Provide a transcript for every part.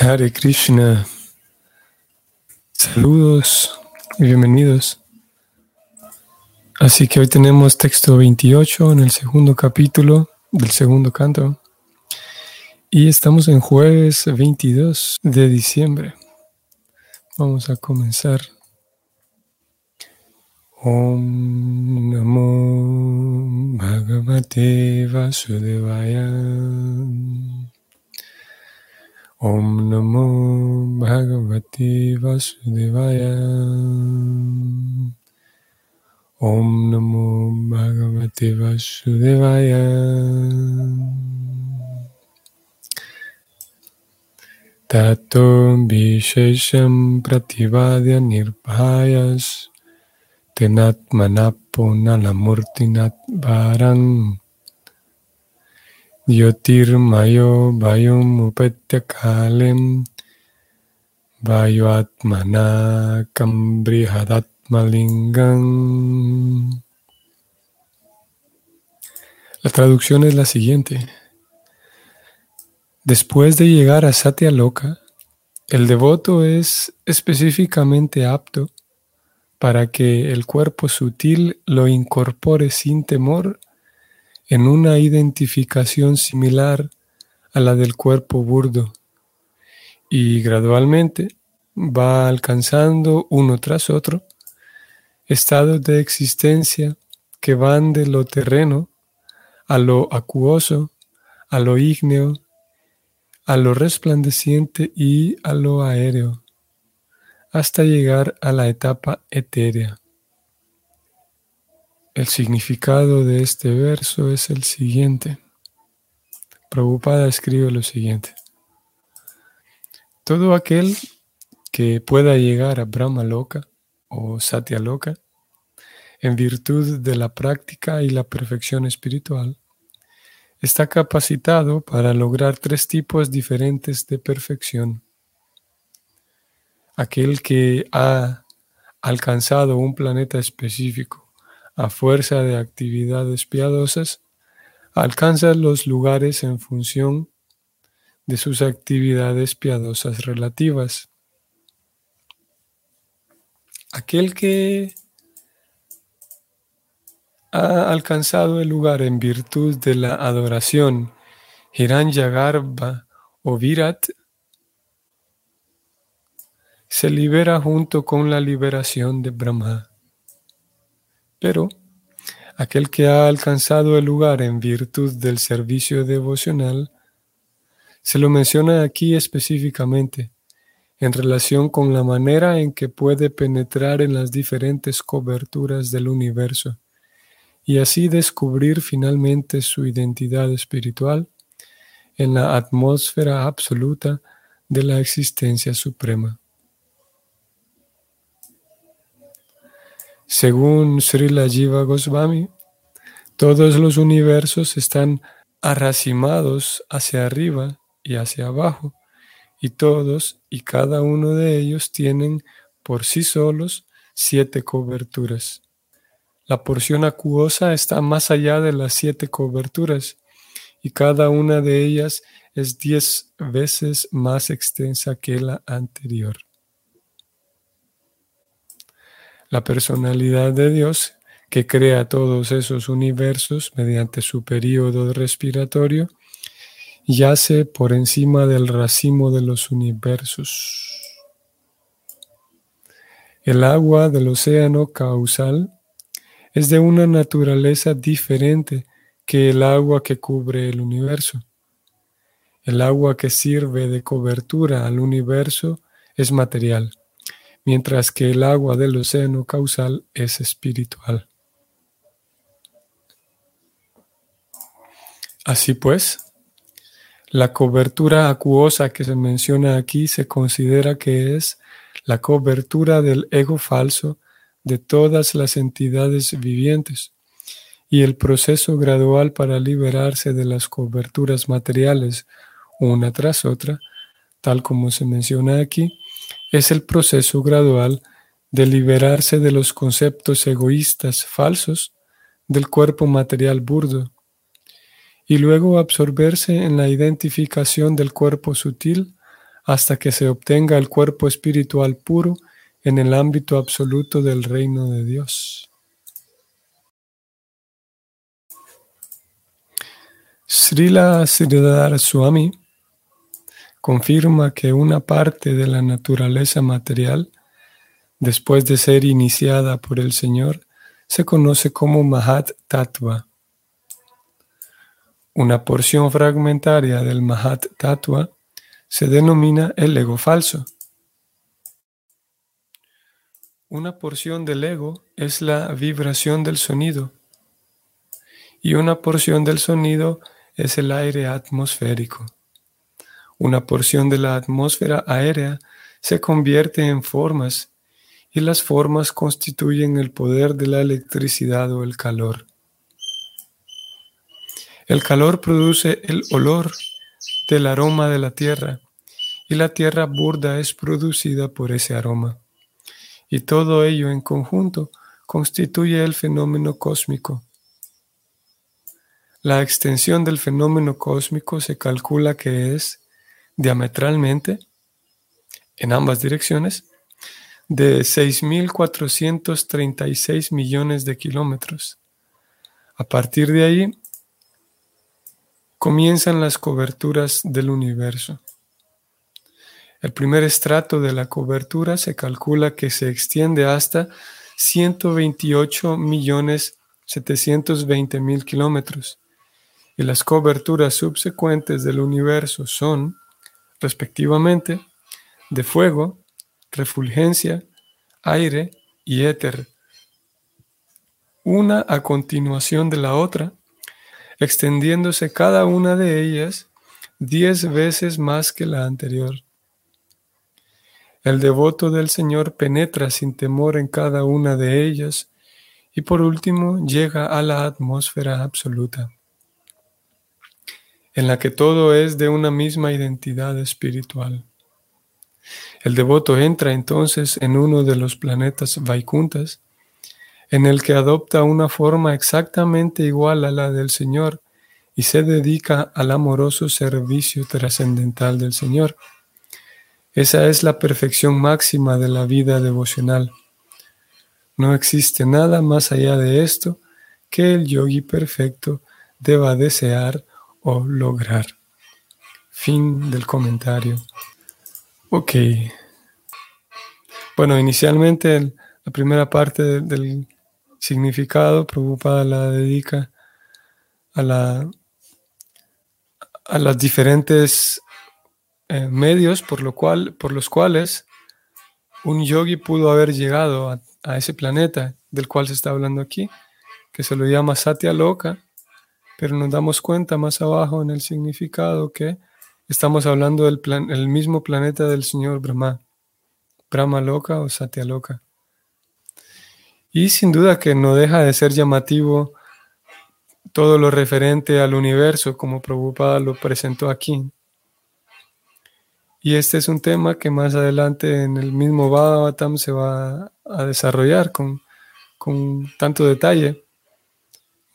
Hare Krishna. Saludos y bienvenidos. Así que hoy tenemos texto 28 en el segundo capítulo del segundo canto. Y estamos en jueves 22 de diciembre. Vamos a comenzar. Om Namo Bhagavate Vasudevaya. Om Namo Bhagavate Vasudevaya. Om Namo Bhagavate Vasudevaya. Tato Vishesham Pratibhadya Nirbhayas Tenat Manapo Nalamurtinat Varang Mayo Vayum Vayuatmana Kambrihadatmalingam. La traducción es la siguiente. Después de llegar a Satya Loka, el devoto es específicamente apto para que el cuerpo sutil lo incorpore sin temor en una identificación similar a la del cuerpo burdo y gradualmente va alcanzando uno tras otro estados de existencia que van de lo terreno a lo acuoso, a lo ígneo, a lo resplandeciente y a lo aéreo, hasta llegar a la etapa etérea. El significado de este verso es el siguiente. Prabhupada escribe lo siguiente. Todo aquel que pueda llegar a Brahma Loka o Satya Loka en virtud de la práctica y la perfección espiritual, está capacitado para lograr tres tipos diferentes de perfección. Aquel que ha alcanzado un planeta específico a fuerza de actividades piadosas, alcanza los lugares en función de sus actividades piadosas relativas. Aquel que ha alcanzado el lugar en virtud de la adoración Hiranyagarbha o Virat, se libera junto con la liberación de Brahma. Pero aquel que ha alcanzado el lugar en virtud del servicio devocional, se lo menciona aquí específicamente en relación con la manera en que puede penetrar en las diferentes coberturas del universo y así descubrir finalmente su identidad espiritual en la atmósfera absoluta de la existencia suprema. Según Srila Jiva Goswami, todos los universos están arracimados hacia arriba y hacia abajo, y todos y cada uno de ellos tienen por sí solos siete coberturas. La porción acuosa está más allá de las siete coberturas, y cada una de ellas es diez veces más extensa que la anterior. La personalidad de Dios, que crea todos esos universos mediante su periodo respiratorio, yace por encima del racimo de los universos. El agua del océano causal es de una naturaleza diferente que el agua que cubre el universo. El agua que sirve de cobertura al universo es material mientras que el agua del océano causal es espiritual. Así pues, la cobertura acuosa que se menciona aquí se considera que es la cobertura del ego falso de todas las entidades vivientes y el proceso gradual para liberarse de las coberturas materiales una tras otra, tal como se menciona aquí, es el proceso gradual de liberarse de los conceptos egoístas falsos del cuerpo material burdo y luego absorberse en la identificación del cuerpo sutil hasta que se obtenga el cuerpo espiritual puro en el ámbito absoluto del reino de Dios. Srila Sridhar Swami confirma que una parte de la naturaleza material, después de ser iniciada por el Señor, se conoce como Mahat Tattva. Una porción fragmentaria del Mahat Tattva se denomina el ego falso. Una porción del ego es la vibración del sonido y una porción del sonido es el aire atmosférico. Una porción de la atmósfera aérea se convierte en formas y las formas constituyen el poder de la electricidad o el calor. El calor produce el olor del aroma de la tierra y la tierra burda es producida por ese aroma y todo ello en conjunto constituye el fenómeno cósmico. La extensión del fenómeno cósmico se calcula que es diametralmente, en ambas direcciones, de 6.436 millones de kilómetros. A partir de ahí, comienzan las coberturas del universo. El primer estrato de la cobertura se calcula que se extiende hasta 128.720.000 kilómetros y las coberturas subsecuentes del universo son, respectivamente, de fuego, refulgencia, aire y éter, una a continuación de la otra, extendiéndose cada una de ellas diez veces más que la anterior. El devoto del Señor penetra sin temor en cada una de ellas y por último llega a la atmósfera absoluta, en la que todo es de una misma identidad espiritual. El devoto entra entonces en uno de los planetas Vaikuntas, en el que adopta una forma exactamente igual a la del Señor y se dedica al amoroso servicio trascendental del Señor. Esa es la perfección máxima de la vida devocional. No existe nada más allá de esto que el yogi perfecto deba desear lograr. Fin del comentario. Ok. Bueno, inicialmente la primera parte del, significado, preocupada la dedica a, la, a las diferentes eh, medios por, lo cual, por los cuales un yogi pudo haber llegado a, ese planeta del cual se está hablando aquí, que se lo llama Satya Loka, pero nos damos cuenta más abajo en el significado que estamos hablando del plan, el mismo planeta del señor Brahma, Brahma Loka o Satya Loka. Y sin duda que no deja de ser llamativo todo lo referente al universo, como Prabhupada lo presentó aquí. Y este es un tema que más adelante en el mismo Bhagavatam se va a desarrollar con, tanto detalle.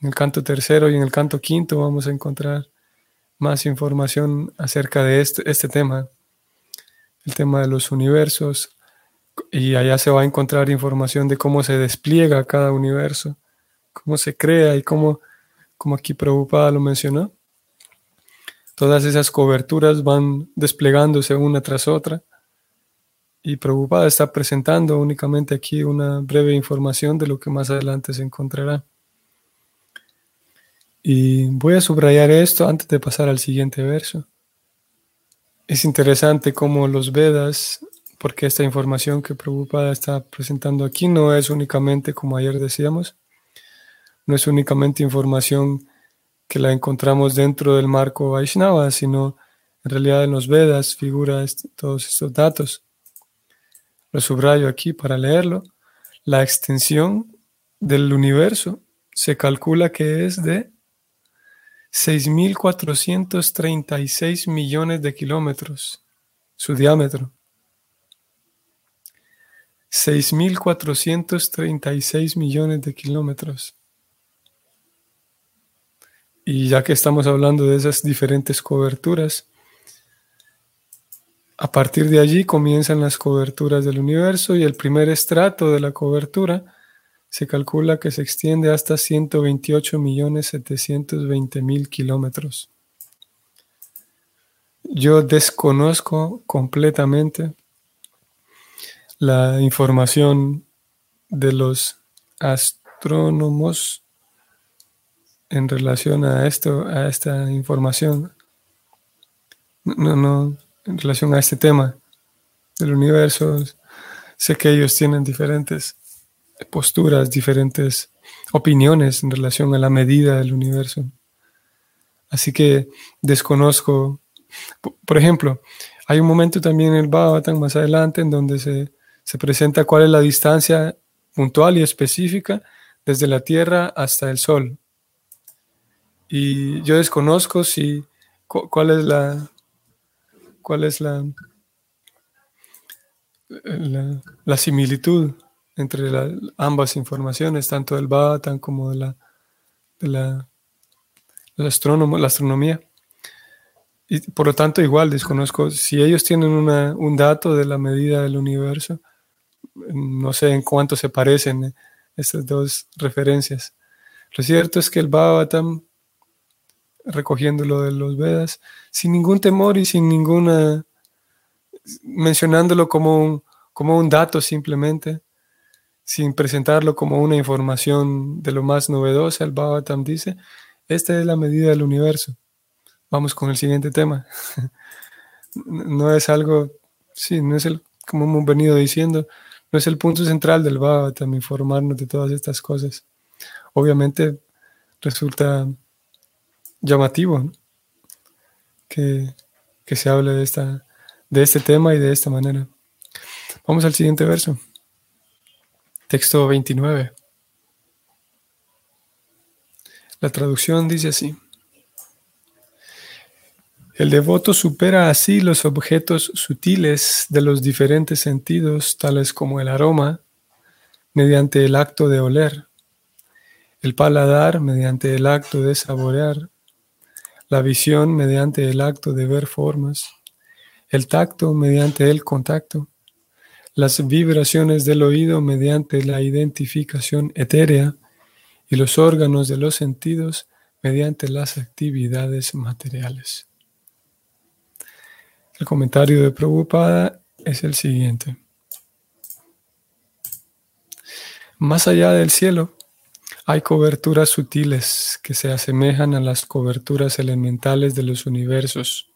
En el canto tercero y en el canto quinto vamos a encontrar más información acerca de este, este tema, el tema de los universos, y allá se va a encontrar información de cómo se despliega cada universo, cómo se crea y cómo, como aquí Prabhupada lo mencionó, Todas esas coberturas van desplegándose una tras otra. Y Prabhupada está presentando únicamente aquí una breve información de lo que más adelante se encontrará. Y voy a subrayar esto antes de pasar al siguiente verso. Es interesante cómo los Vedas, porque esta información que Prabhupada está presentando aquí no es únicamente, como ayer decíamos, no es únicamente información que la encontramos dentro del marco Vaishnava, sino en realidad en los Vedas figura todos estos datos. Lo subrayo aquí para leerlo. La extensión del universo se calcula que es de 6.436 millones de kilómetros, su diámetro. 6.436 millones de kilómetros. Y ya que estamos hablando de esas diferentes coberturas, A partir de allí comienzan las coberturas del universo y el primer estrato de la cobertura se calcula que se extiende hasta 128.720.000 kilómetros. Yo desconozco completamente la información de los astrónomos en relación a esto, a esta información. No, no, en relación a este tema del universo. Sé que ellos tienen diferentes posturas, diferentes opiniones en relación a la medida del universo. Así que desconozco. Por ejemplo, hay un momento también en el Bhagavatam más adelante en donde se, se presenta cuál es la distancia puntual y específica desde la Tierra hasta el Sol. Y yo desconozco si cuál es la cuál es la, la, similitud entre ambas informaciones, tanto del Bhagavatam como de la, de la, la astronomía. Y por lo tanto, igual desconozco si ellos tienen un dato de la medida del universo, no sé en cuánto se parecen estas dos referencias. Lo cierto es que el Bhagavatam recogiendo lo de los Vedas, sin ningún temor y sin ninguna, mencionándolo como un, como un dato simplemente, sin presentarlo como una información de lo más novedosa, el Bhagavatam dice, esta es la medida del universo. Vamos con el siguiente tema. no es algo, sí, no es el, como hemos venido diciendo, no es el punto central del Bhagavatam informarnos de todas estas cosas. Obviamente resulta llamativo que, se hable de, esta, de este tema y de esta manera. Vamos al siguiente verso. Texto 29. La traducción dice así. El devoto supera así los objetos sutiles de los diferentes sentidos, tales como el aroma, mediante el acto de oler, el paladar mediante el acto de saborear, la visión mediante el acto de ver formas, el tacto mediante el contacto, las vibraciones del oído mediante la identificación etérea y los órganos de los sentidos mediante las actividades materiales. El comentario de Prabhupada es el siguiente. Más allá del cielo, hay coberturas sutiles que se asemejan a las coberturas elementales de los universos.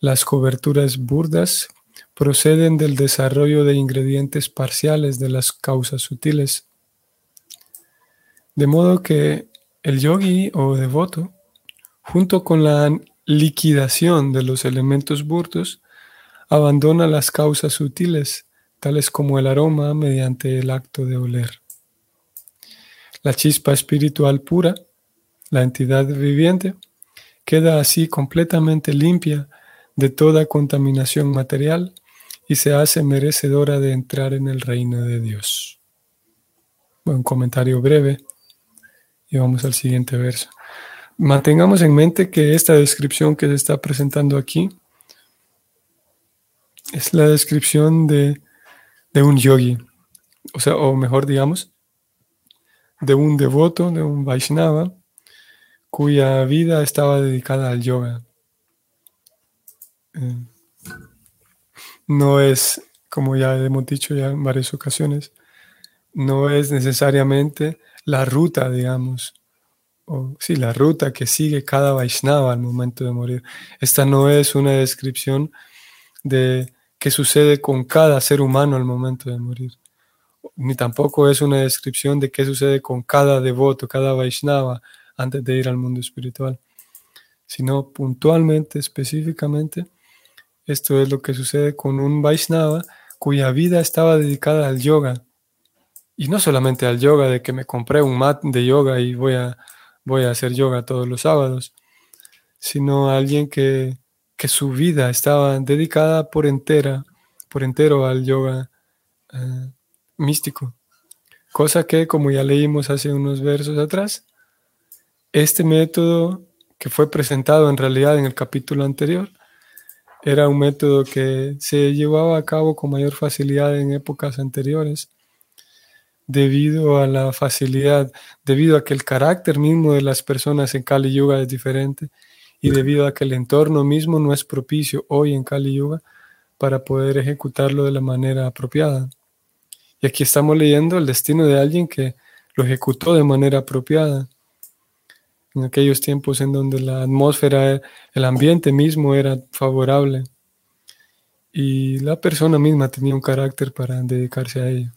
Las coberturas burdas proceden del desarrollo de ingredientes parciales de las causas sutiles. De modo que el yogi o devoto, junto con la liquidación de los elementos burdos, abandona las causas sutiles, tales como el aroma mediante el acto de oler. La chispa espiritual pura, la entidad viviente, queda así completamente limpia de toda contaminación material y se hace merecedora de entrar en el reino de Dios. Un comentario breve y vamos al siguiente verso. Mantengamos en mente que esta descripción que se está presentando aquí es la descripción de, de un yogi, o sea, o mejor digamos, de un devoto, de un Vaishnava, cuya vida estaba dedicada al yoga. Eh, no es, como ya hemos dicho ya en varias ocasiones, no es necesariamente la ruta, digamos, o sí, la ruta que sigue cada Vaishnava al momento de morir. Esta no es una descripción de qué sucede con cada ser humano al momento de morir ni tampoco es una descripción de qué sucede con cada devoto, cada Vaishnava antes de ir al mundo espiritual, sino puntualmente, específicamente, esto es lo que sucede con un Vaishnava cuya vida estaba dedicada al yoga. Y no solamente al yoga, de que me compré un mat de yoga y voy a, voy a hacer yoga todos los sábados, sino a alguien que, que su vida estaba dedicada por entera, por entero al yoga eh, místico. Cosa que, como ya leímos hace unos versos atrás, este método que fue presentado en realidad en el capítulo anterior, era un método que se llevaba a cabo con mayor facilidad en épocas anteriores, debido a la facilidad, debido a que el carácter mismo de las personas en Kali Yuga es diferente y debido a que el entorno mismo no es propicio hoy en Kali Yuga para poder ejecutarlo de la manera apropiada. Y aquí estamos leyendo el destino de alguien que lo ejecutó de manera apropiada en aquellos tiempos en donde la atmósfera, el ambiente mismo era favorable y la persona misma tenía un carácter para dedicarse a ello.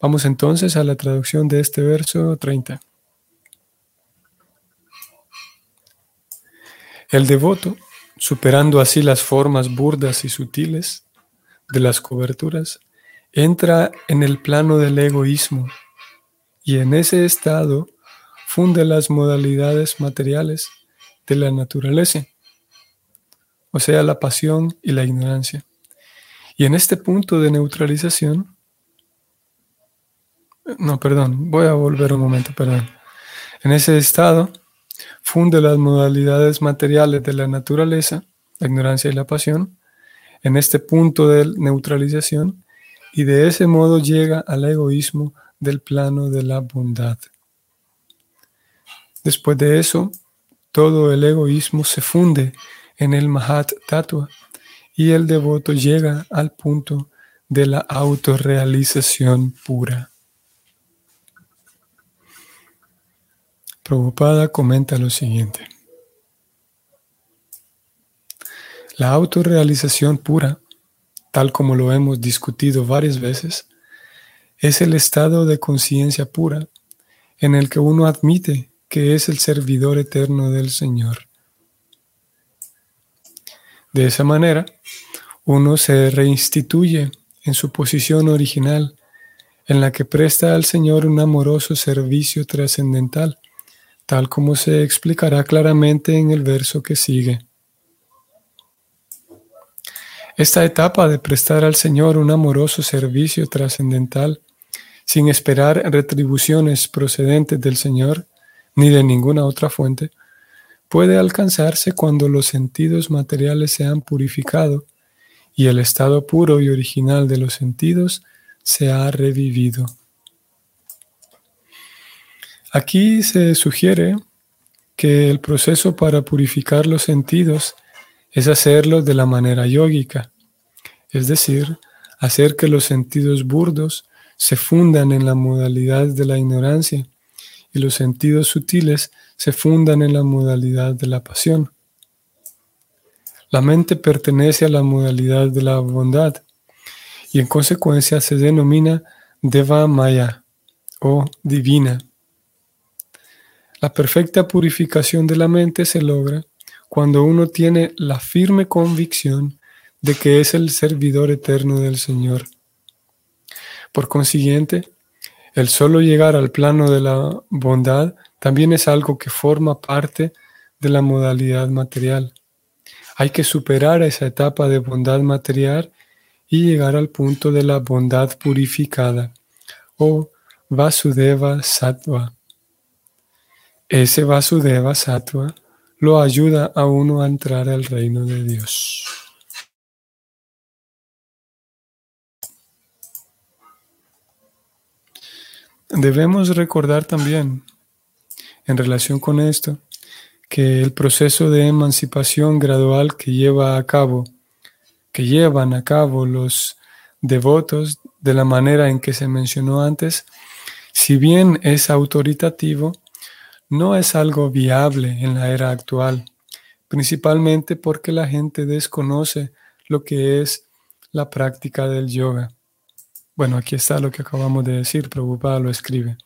Vamos entonces a la traducción de este verso 30. El devoto, superando así las formas burdas y sutiles de las coberturas, entra en el plano del egoísmo y en ese estado funde las modalidades materiales de la naturaleza, o sea, la pasión y la ignorancia. Y en este punto de neutralización, no, perdón, voy a volver un momento, perdón. En ese estado, funde las modalidades materiales de la naturaleza, la ignorancia y la pasión, en este punto de neutralización, y de ese modo llega al egoísmo del plano de la bondad. Después de eso, todo el egoísmo se funde en el Mahat Tattva y el devoto llega al punto de la autorrealización pura. Prabhupada comenta lo siguiente. La autorrealización pura, tal como lo hemos discutido varias veces, es el estado de conciencia pura en el que uno admite que es el servidor eterno del Señor. De esa manera, uno se reinstituye en su posición original, en la que presta al Señor un amoroso servicio trascendental, tal como se explicará claramente en el verso que sigue. Esta etapa de prestar al Señor un amoroso servicio trascendental, sin esperar retribuciones procedentes del Señor, ni de ninguna otra fuente, puede alcanzarse cuando los sentidos materiales se han purificado y el estado puro y original de los sentidos se ha revivido. Aquí se sugiere que el proceso para purificar los sentidos es hacerlo de la manera yógica, es decir, hacer que los sentidos burdos se fundan en la modalidad de la ignorancia y los sentidos sutiles se fundan en la modalidad de la pasión. La mente pertenece a la modalidad de la bondad y en consecuencia se denomina Deva Maya o divina. La perfecta purificación de la mente se logra cuando uno tiene la firme convicción de que es el servidor eterno del Señor. Por consiguiente, el solo llegar al plano de la bondad también es algo que forma parte de la modalidad material. Hay que superar esa etapa de bondad material y llegar al punto de la bondad purificada o Vasudeva Sattva. Ese Vasudeva Sattva lo ayuda a uno a entrar al reino de Dios. Debemos recordar también, en relación con esto, que el proceso de emancipación gradual que lleva a cabo, que llevan a cabo los devotos de la manera en que se mencionó antes, si bien es autoritativo, no es algo viable en la era actual, principalmente porque la gente desconoce lo que es la práctica del yoga. Bueno, aquí está lo que acabamos de decir, Prabhupada lo escribe.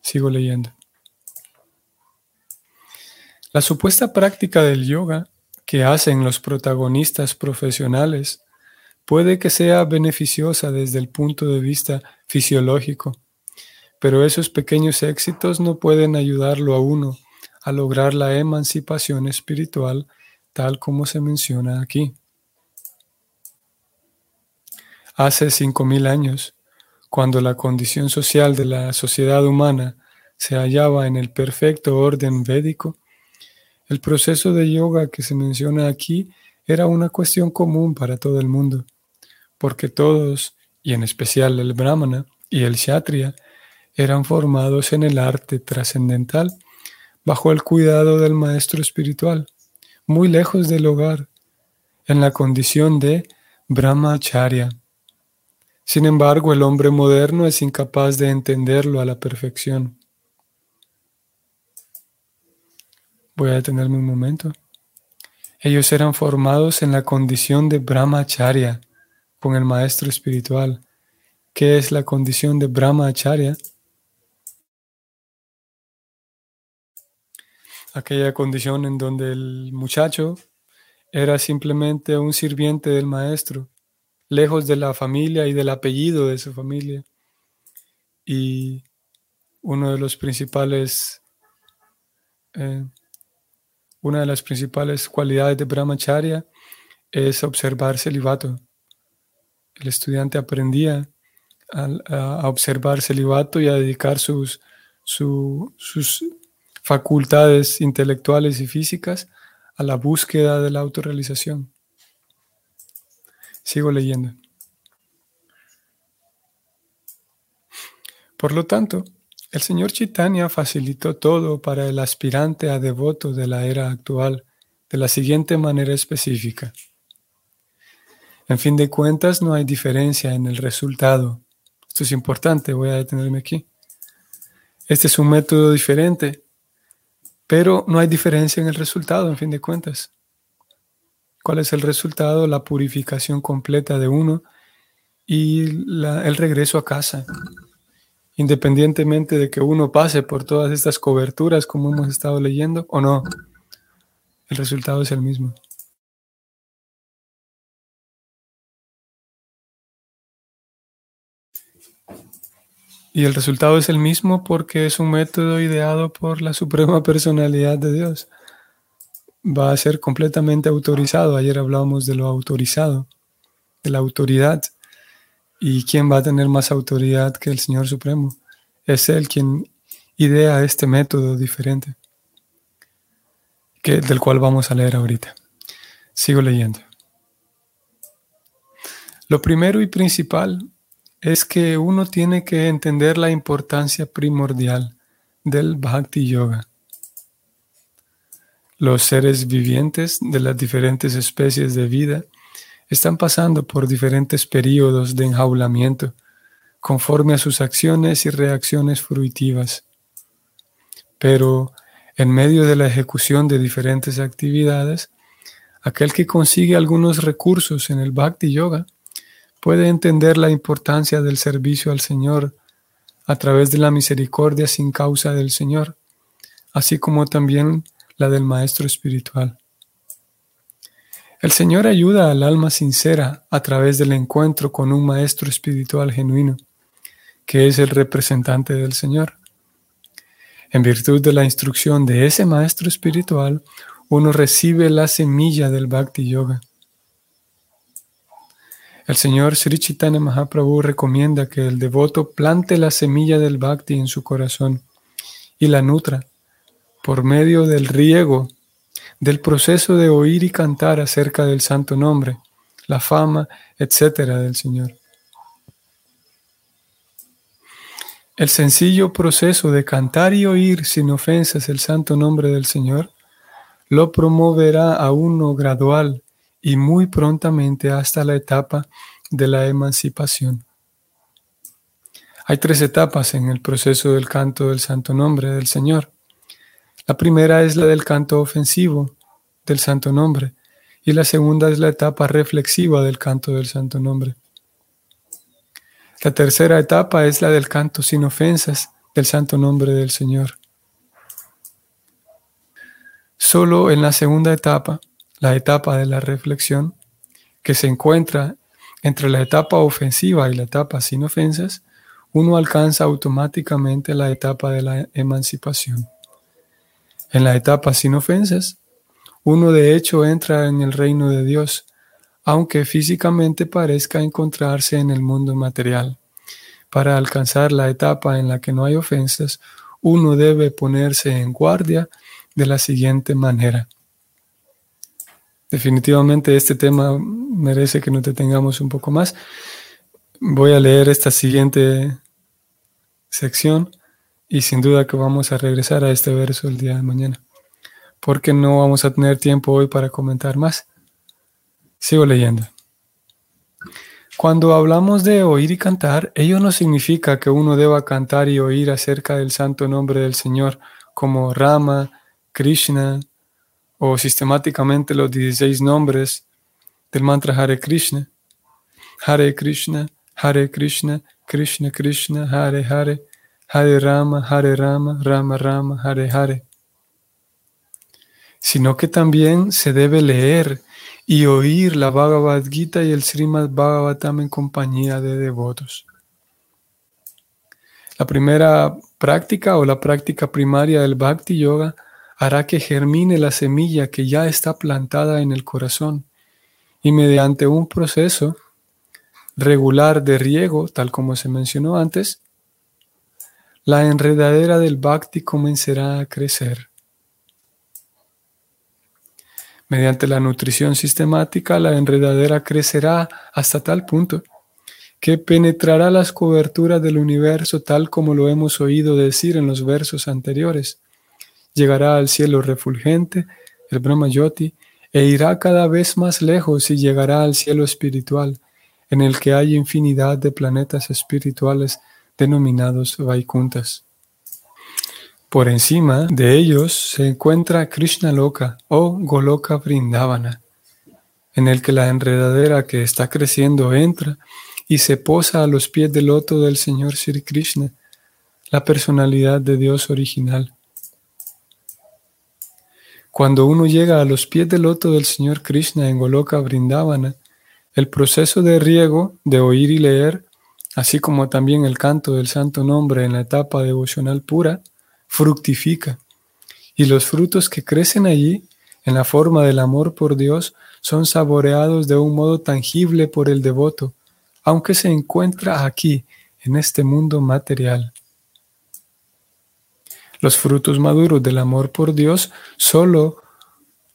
Sigo leyendo. La supuesta práctica del yoga que hacen los protagonistas profesionales puede que sea beneficiosa desde el punto de vista fisiológico, pero esos pequeños éxitos no pueden ayudarlo a uno a lograr la emancipación espiritual tal como se menciona aquí. Hace cinco mil años, cuando la condición social de la sociedad humana se hallaba en el perfecto orden védico, el proceso de yoga que se menciona aquí era una cuestión común para todo el mundo, porque todos, y en especial el brahmana y el kshatriya, eran formados en el arte trascendental bajo el cuidado del maestro espiritual, muy lejos del hogar, en la condición de brahmacharya. Sin embargo, el hombre moderno es incapaz de entenderlo a la perfección. Voy a detenerme un momento. Ellos eran formados en la condición de brahmacharya, con el maestro espiritual. ¿Qué es la condición de brahmacharya? aquella condición en donde el muchacho era simplemente un sirviente del maestro, lejos de la familia y del apellido de su familia. Y uno de los principales, eh, una de las principales cualidades de Brahmacharya es observar celibato. El estudiante aprendía a, observar celibato y a dedicar sus, sus facultades intelectuales y físicas a la búsqueda de la autorrealización. Sigo leyendo. Por lo tanto, el señor Chaitanya facilitó todo para el aspirante a devoto de la era actual de la siguiente manera específica. En fin de cuentas, no hay diferencia en el resultado. Esto es importante, voy a detenerme aquí. Este es un método diferente pero no hay diferencia en el resultado, en fin de cuentas. ¿Cuál es el resultado? La purificación completa de uno y el regreso a casa. Independientemente de que uno pase por todas estas coberturas como hemos estado leyendo o no, el resultado es el mismo. Y el resultado es el mismo porque es un método ideado por la Suprema Personalidad de Dios. Va a ser completamente autorizado. Ayer hablábamos de lo autorizado, de la autoridad. ¿Y quién va a tener más autoridad que el Señor Supremo? Es Él quien idea este método diferente, que, del cual vamos a leer ahorita. Sigo leyendo. Lo primero y principal es que uno tiene que entender la importancia primordial del Bhakti Yoga. Los seres vivientes de las diferentes especies de vida están pasando por diferentes periodos de enjaulamiento conforme a sus acciones y reacciones fruitivas. Pero en medio de la ejecución de diferentes actividades, aquel que consigue algunos recursos en el Bhakti Yoga puede entender la importancia del servicio al Señor a través de la misericordia sin causa del Señor, así como también la del Maestro Espiritual. El Señor ayuda al alma sincera a través del encuentro con un Maestro Espiritual genuino, que es el representante del Señor. En virtud de la instrucción de ese Maestro Espiritual, uno recibe la semilla del Bhakti Yoga. El señor Sri Chaitanya Mahaprabhu recomienda que el devoto plante la semilla del bhakti en su corazón y la nutra por medio del riego, del proceso de oír y cantar acerca del santo nombre, la fama, etcétera del Señor. El sencillo proceso de cantar y oír sin ofensas el santo nombre del Señor lo promoverá a uno gradual y muy prontamente hasta la etapa de la emancipación. Hay tres etapas en el proceso del canto del santo nombre del Señor. La primera es la del canto ofensivo del santo nombre y la segunda es la etapa reflexiva del canto del santo nombre. La tercera etapa es la del canto sin ofensas del santo nombre del Señor. Solo en la segunda etapa la etapa de la reflexión, que se encuentra entre la etapa ofensiva y la etapa sin ofensas, uno alcanza automáticamente la etapa de la emancipación. En la etapa sin ofensas, uno de hecho entra en el reino de Dios, aunque físicamente parezca encontrarse en el mundo material. Para alcanzar la etapa en la que no hay ofensas, uno debe ponerse en guardia de la siguiente manera. definitivamente este tema merece que nos detengamos un poco más. Voy a leer esta siguiente sección y sin duda que vamos a regresar a este verso el día de mañana, porque no vamos a tener tiempo hoy para comentar más. Sigo leyendo. Cuando hablamos de oír y cantar, ello no significa que uno deba cantar y oír acerca del santo nombre del Señor como Rama, Krishna o sistemáticamente los 16 nombres del mantra Hare Krishna. Hare Krishna, Hare Krishna, Krishna Krishna, Hare Hare, Hare Rama, Hare Rama, Rama Rama, Hare Hare. Sino que también se debe leer y oír la Bhagavad Gita y el Srimad Bhagavatam en compañía de devotos. La primera práctica o la práctica primaria del Bhakti Yoga hará que germine la semilla que ya está plantada en el corazón y mediante un proceso regular de riego, tal como se mencionó antes, la enredadera del Bhakti comenzará a crecer. Mediante la nutrición sistemática, la enredadera crecerá hasta tal punto que penetrará las coberturas del universo tal como lo hemos oído decir en los versos anteriores. Llegará al cielo refulgente, el Brahma Yoti, e irá cada vez más lejos y llegará al cielo espiritual, en el que hay infinidad de planetas espirituales denominados Vaikuntas. Por encima de ellos se encuentra Krishna Loka o Goloka Vrindavana, en el que la enredadera que está creciendo entra y se posa a los pies del loto del Señor Sri Krishna, la personalidad de Dios original. Cuando uno llega a los pies del loto del Señor Krishna en Goloka Vrindavana, el proceso de riego, de oír y leer, así como también el canto del santo nombre en la etapa devocional pura, fructifica. Y los frutos que crecen allí, en la forma del amor por Dios, son saboreados de un modo tangible por el devoto, aunque se encuentra aquí, en este mundo material. Los frutos maduros del amor por Dios solo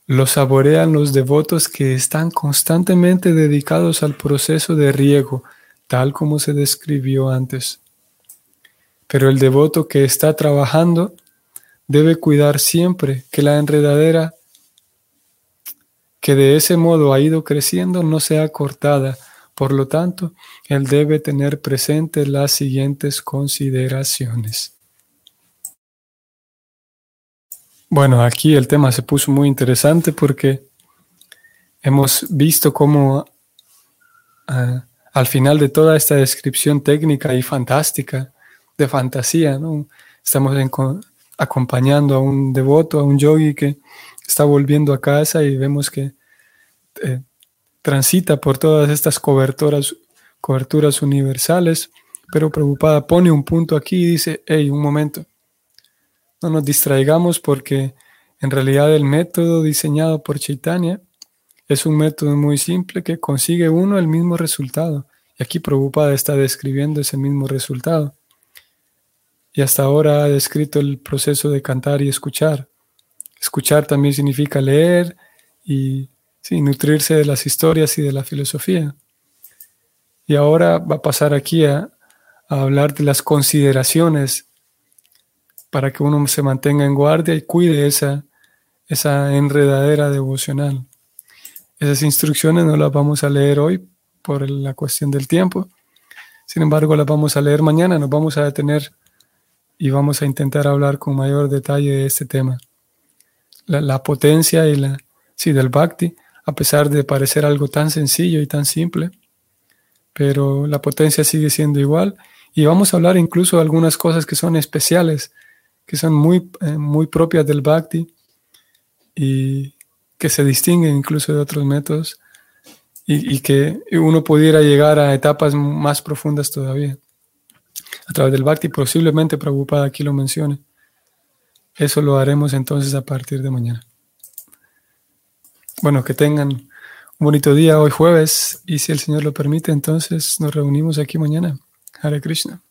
los saborean los devotos que están constantemente dedicados al proceso de riego, tal como se describió antes. Pero el devoto que está trabajando debe cuidar siempre que la enredadera que de ese modo ha ido creciendo no sea cortada. Por lo tanto, él debe tener presentes las siguientes consideraciones. Bueno, aquí el tema se puso muy interesante porque hemos visto cómo ah, al final de toda esta descripción técnica y fantástica de fantasía. Estamos acompañando a un devoto, a un yogi que está volviendo a casa y vemos que eh, transita por todas estas coberturas, coberturas universales, pero preocupada pone un punto aquí y dice, hey, un momento, no nos distraigamos porque en realidad el método diseñado por Chaitanya es un método muy simple que consigue uno el mismo resultado. Y aquí Prabhupada está describiendo ese mismo resultado y hasta ahora ha descrito el proceso de cantar y escuchar. Escuchar también significa leer y nutrirse de las historias y de la filosofía. Y ahora va a pasar aquí a, hablar de las consideraciones para que uno se mantenga en guardia y cuide esa, esa enredadera devocional. Esas instrucciones no las vamos a leer hoy por la cuestión del tiempo. Sin embargo, las vamos a leer mañana. Nos vamos a detener y vamos a intentar hablar con mayor detalle de este tema. La, potencia y la, sí, del bhakti, a pesar de parecer algo tan sencillo y tan simple, pero la potencia sigue siendo igual y vamos a hablar incluso de algunas cosas que son especiales, que son muy, eh, muy propias del bhakti y que se distinguen incluso de otros métodos y, que uno pudiera llegar a etapas más profundas todavía a través del Bhakti, posiblemente preocupada aquí lo mencione. Eso lo haremos entonces a partir de mañana. Bueno, que tengan un bonito día hoy jueves y si el Señor lo permite, entonces nos reunimos aquí mañana. Hare Krishna.